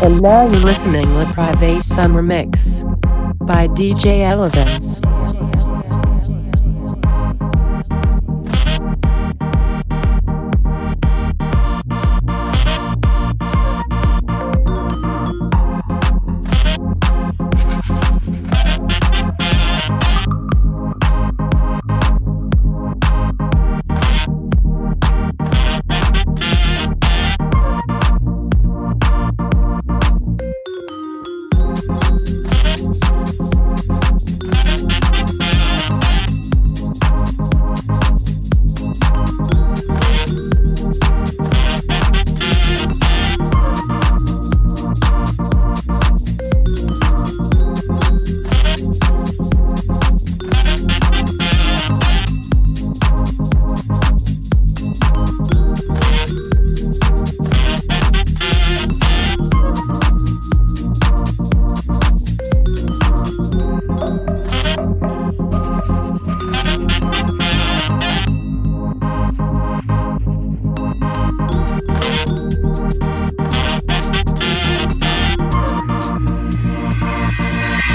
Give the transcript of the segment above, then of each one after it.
And now you're listening Le Privé Summer Mix by DJ ElevenZ. Touch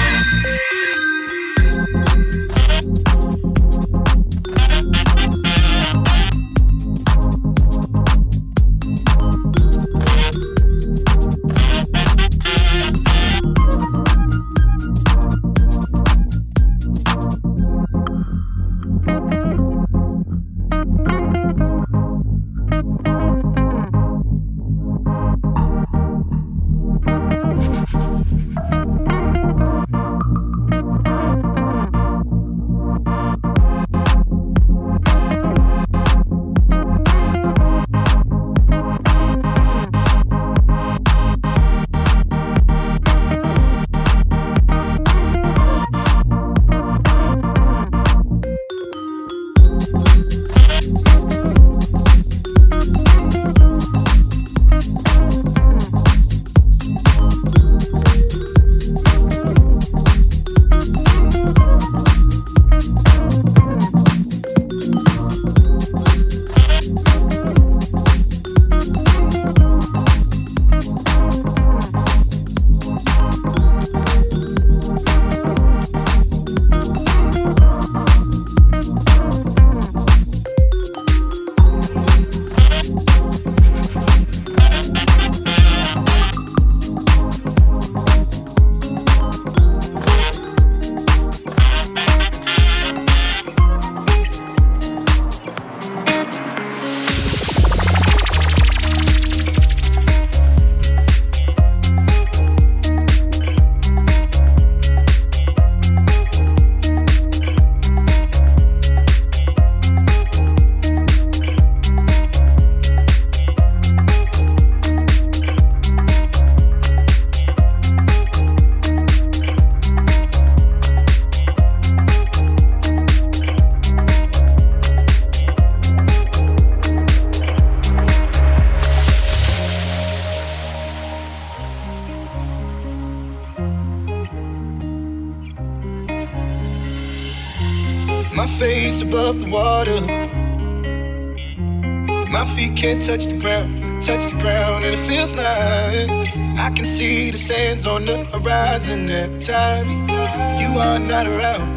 on the horizon every time you are not around.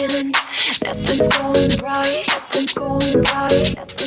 feeling nothing's going right, nothing's going right. Nothing's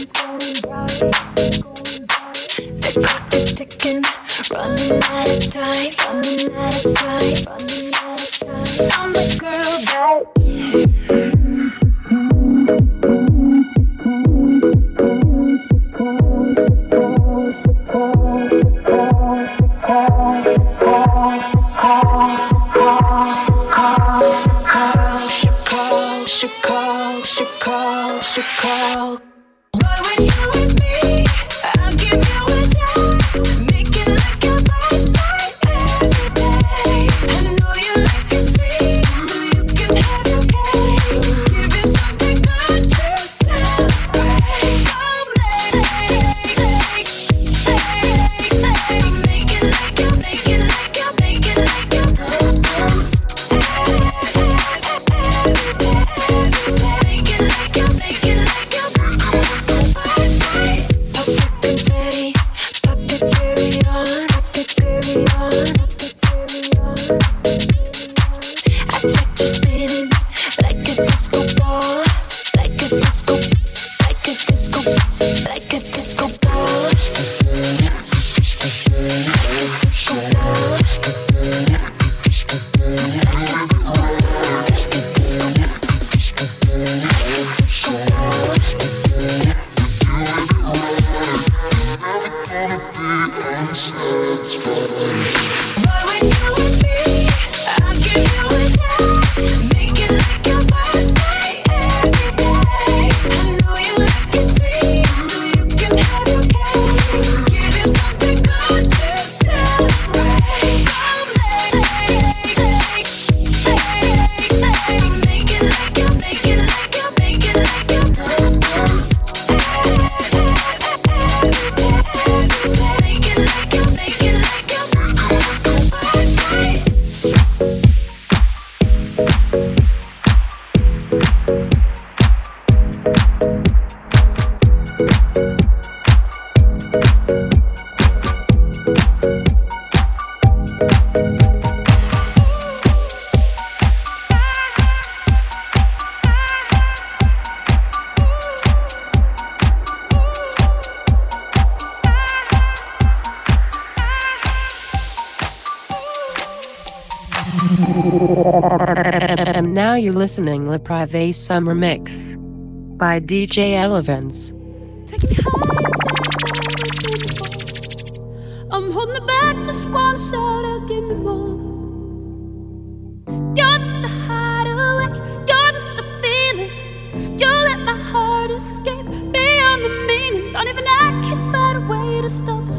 Now you're listening Le Privé Summer Mix by DJ ElevenZ. Take I'm holding it back, just give me more. You're just a hideaway, you're just a feeling. You let my heart escape beyond the meaning. Don't even I can find a way to stop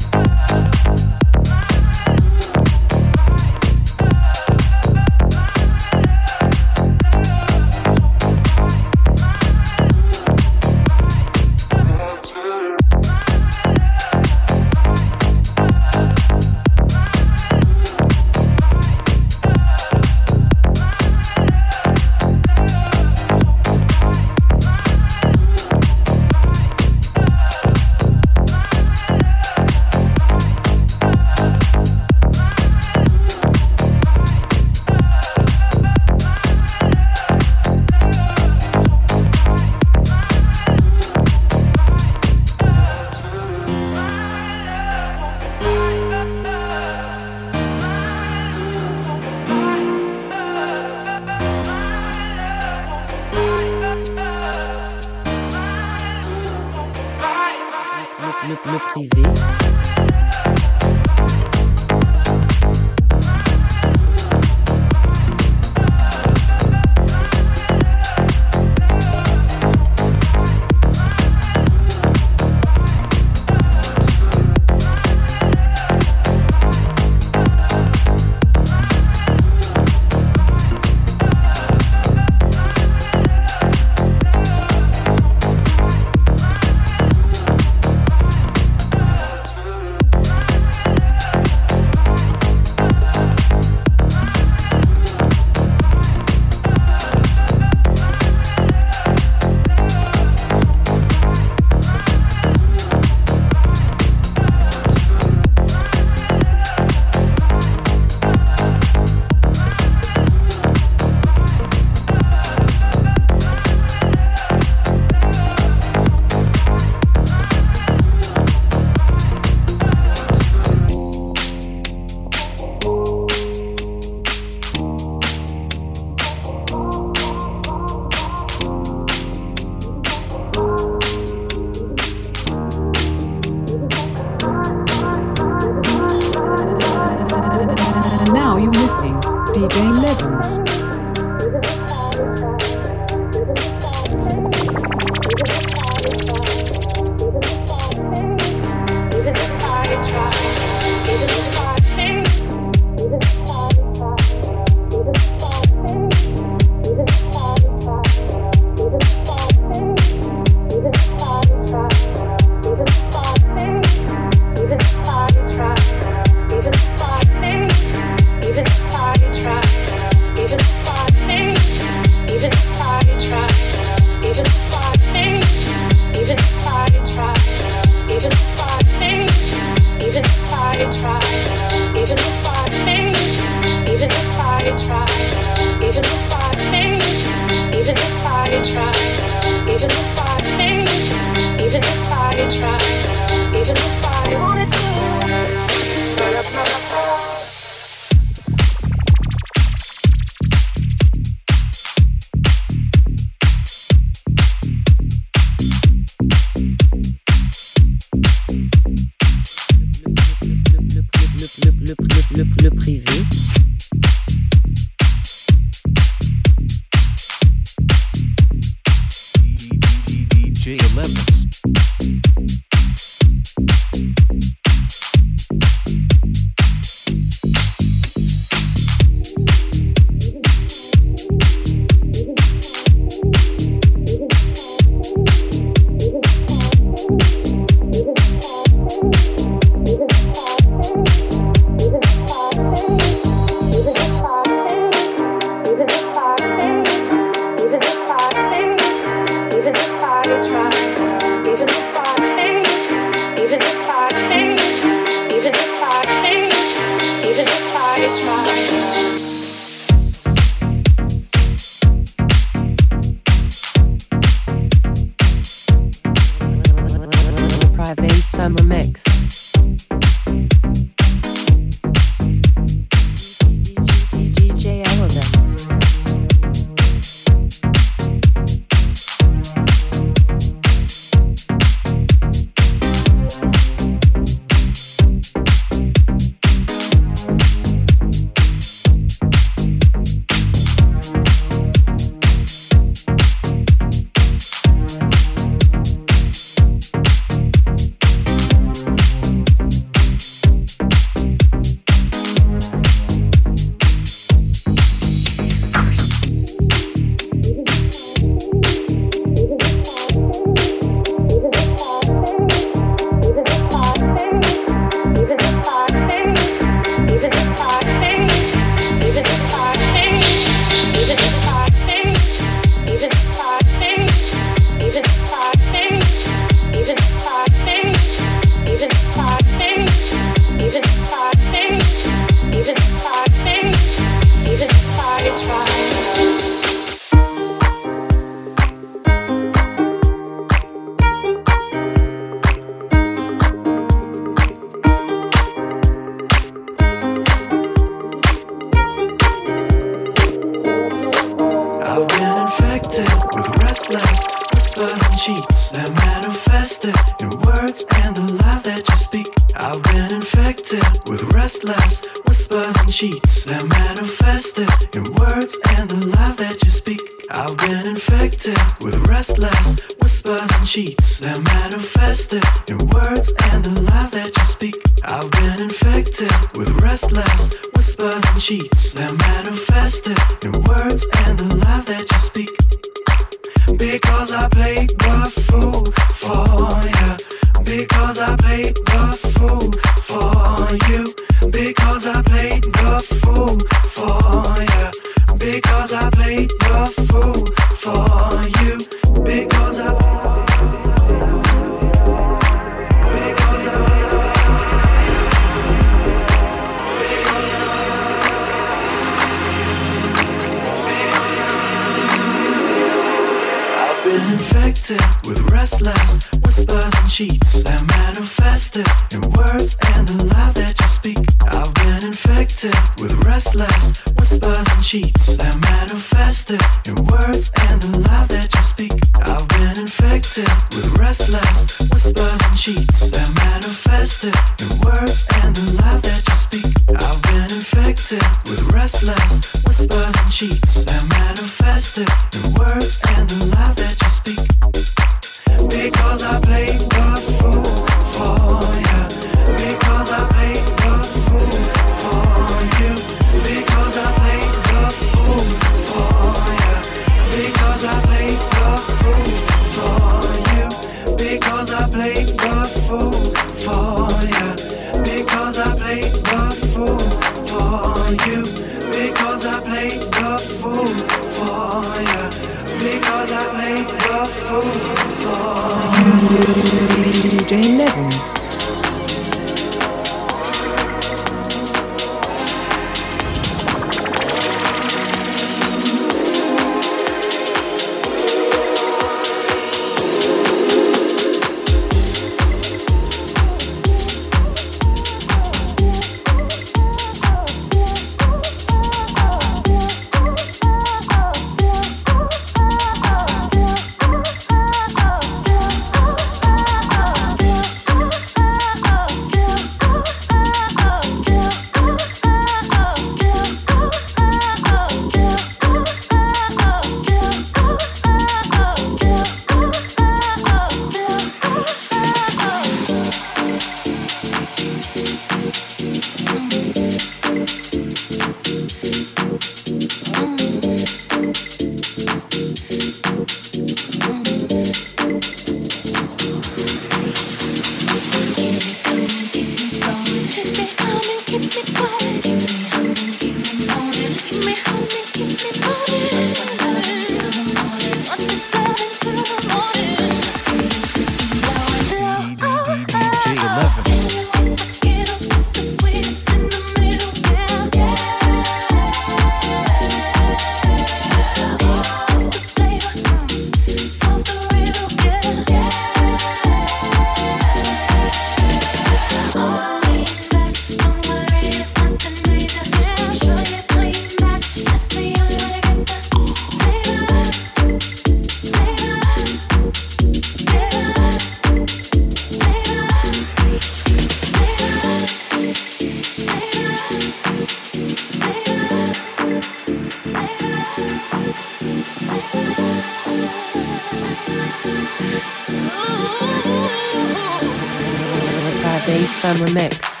Privé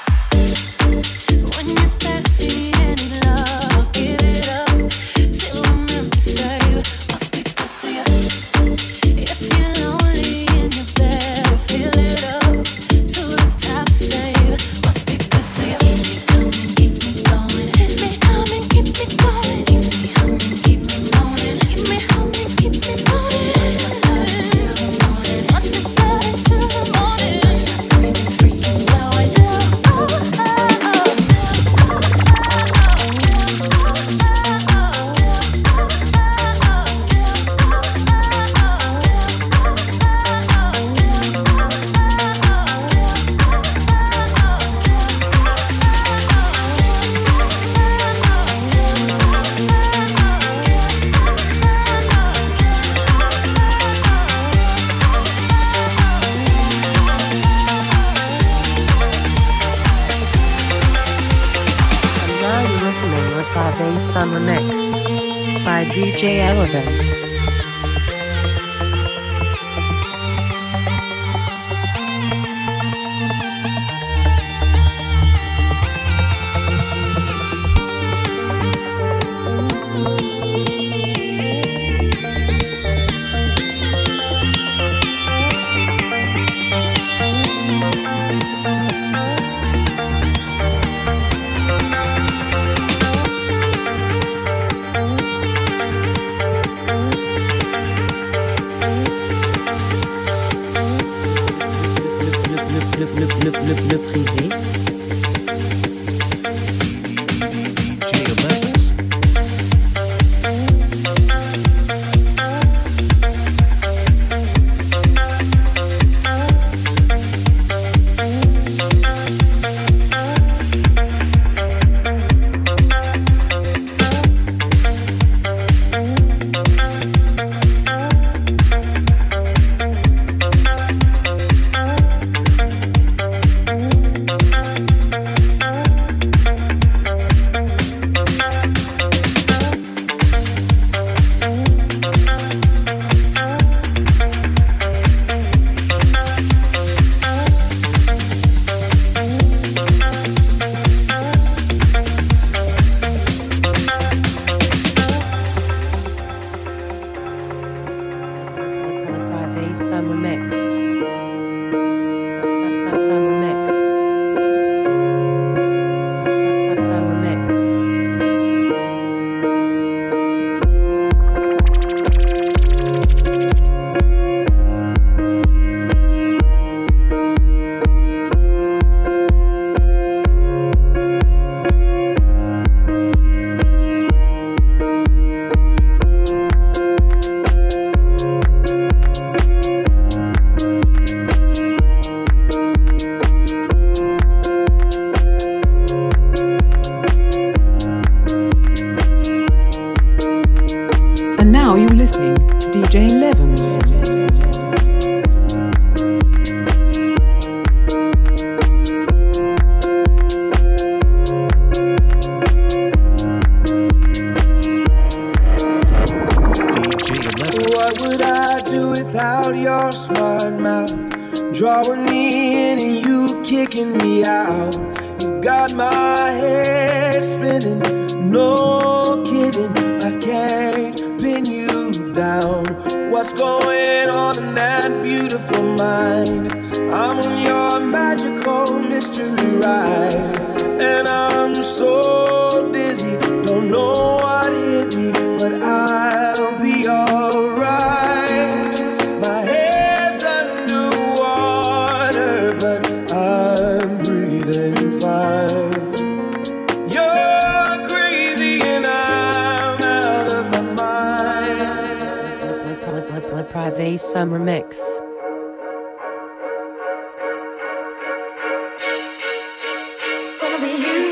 Be you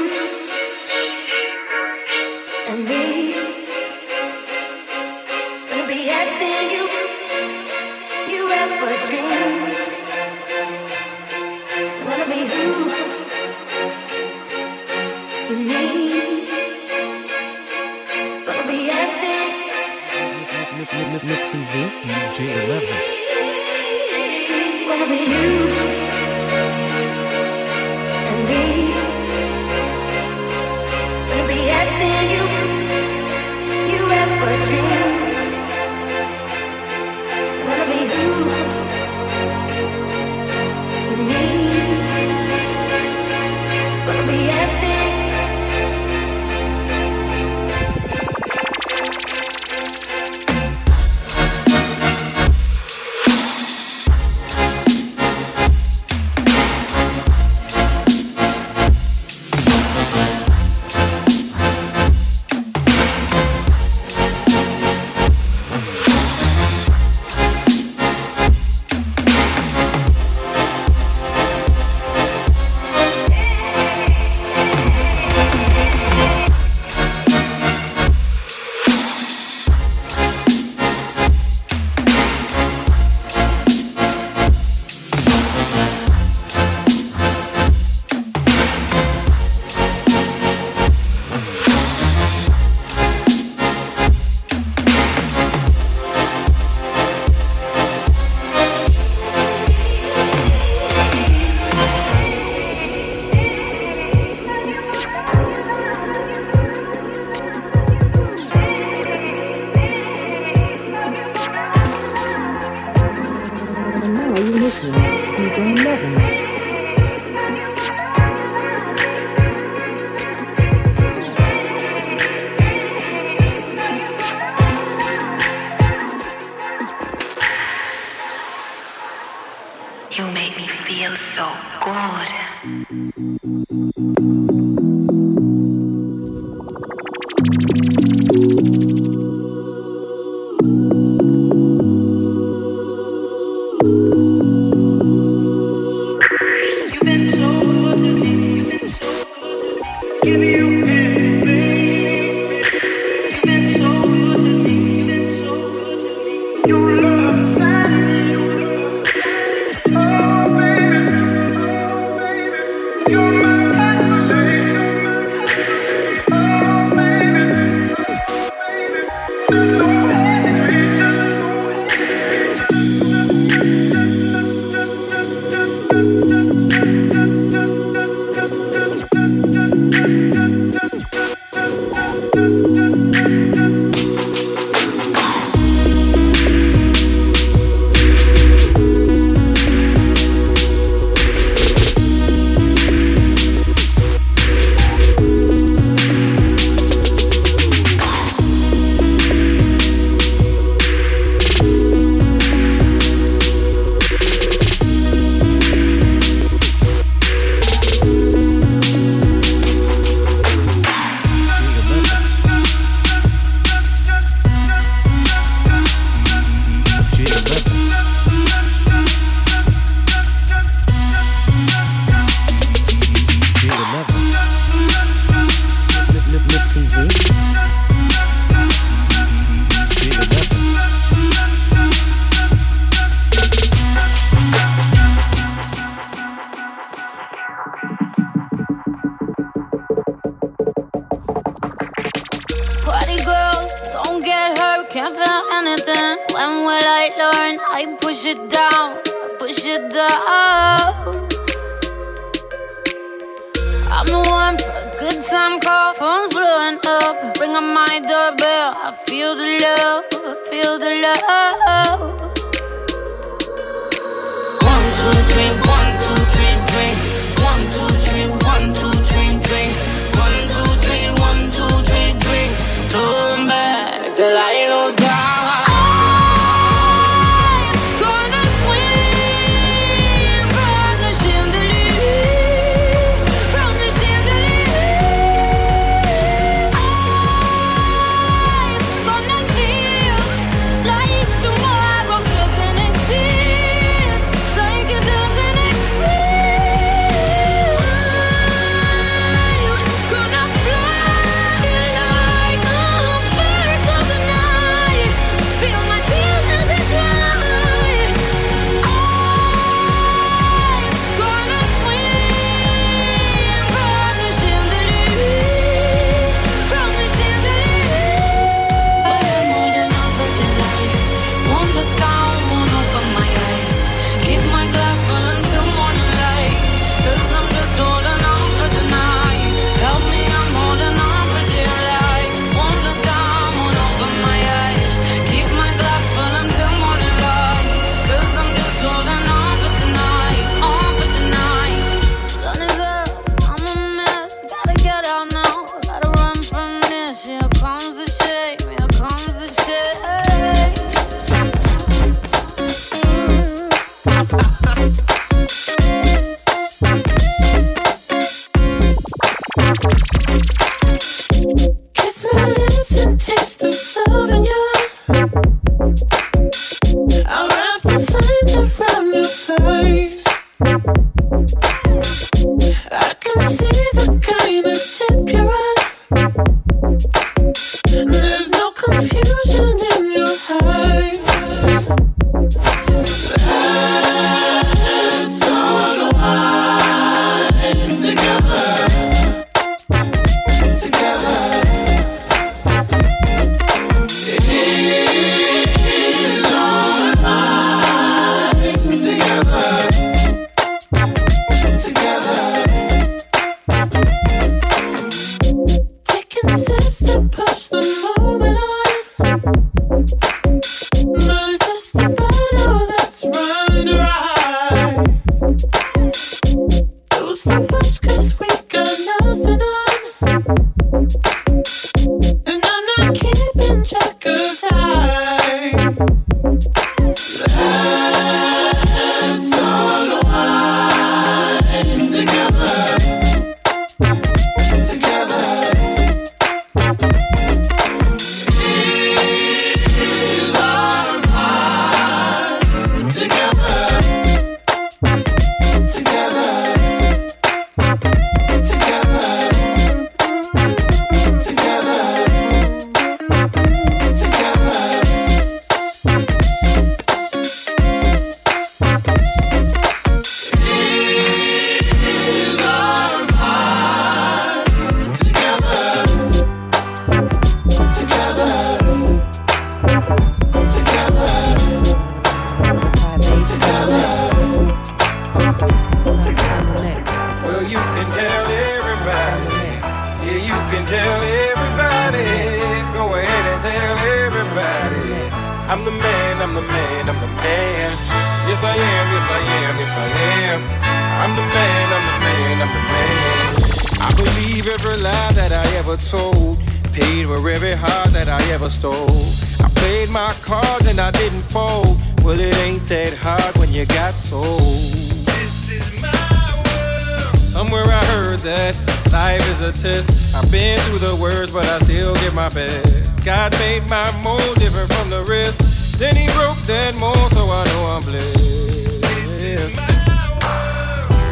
Well, you can tell everybody. Yeah, you can tell everybody. Go ahead and tell everybody. I'm the man, I'm the man, I'm the man. Yes, I am, yes, I am, yes, I am. I'm the man, I'm the man, I'm the man. I believe every lie that I ever told. Paid for every heart that I ever stole. I played my cards and I didn't fold. Well, it ain't that hard when you got sold. Somewhere I heard that life is a test. I've been through the worst, but I still give my best. God made my mold different from the rest. Then he broke that mold, so I know I'm blessed.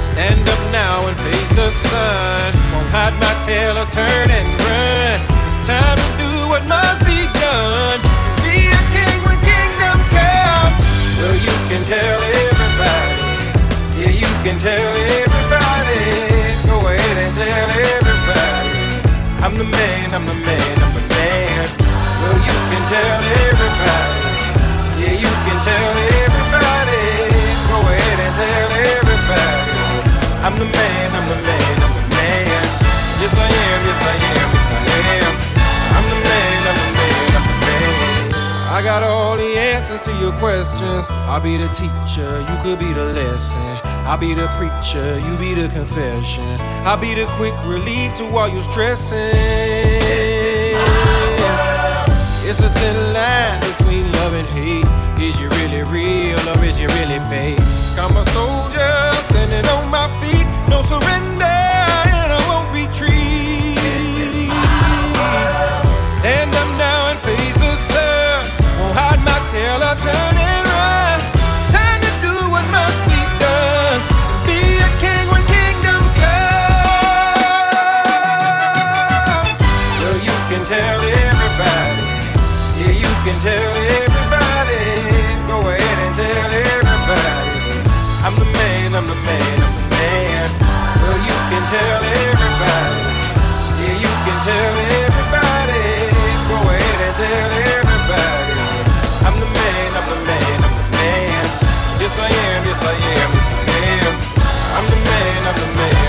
Stand up now and face the sun. Won't hide my tail or turn and run. It's time to do what must be done. Well, you can tell everybody. Yeah, you can tell everybody. Go ahead and tell everybody. I'm the man, I'm the man, I'm the man. Well, you can tell everybody. Yeah, you can tell everybody. Go ahead and tell everybody. I'm the man, I'm the man, I'm the man. Yes, I am, yes, I am, yes, I am. I'm the man, I got all the answers to your questions. I'll be the teacher, you could be the lesson. I'll be the preacher, you be the confession. I'll be the quick relief to all your stressing. It's a thin line between love and hate. Is you really real or is you really fake? I'm a soldier standing on my feet, no surrender, and I won't retreat. Stand tail or turn and run. It's time to do what must be done. Be a king when kingdom comes. Well, you can tell everybody. Yeah, you can tell everybody. Go ahead and tell everybody. I'm the man, I'm the man, I'm the man. Well, you can tell everybody. Yeah, you can tell everybody. Go ahead and tell everybody. Yes, I am, yes, I am, yes, I am. I'm the man, I'm the man,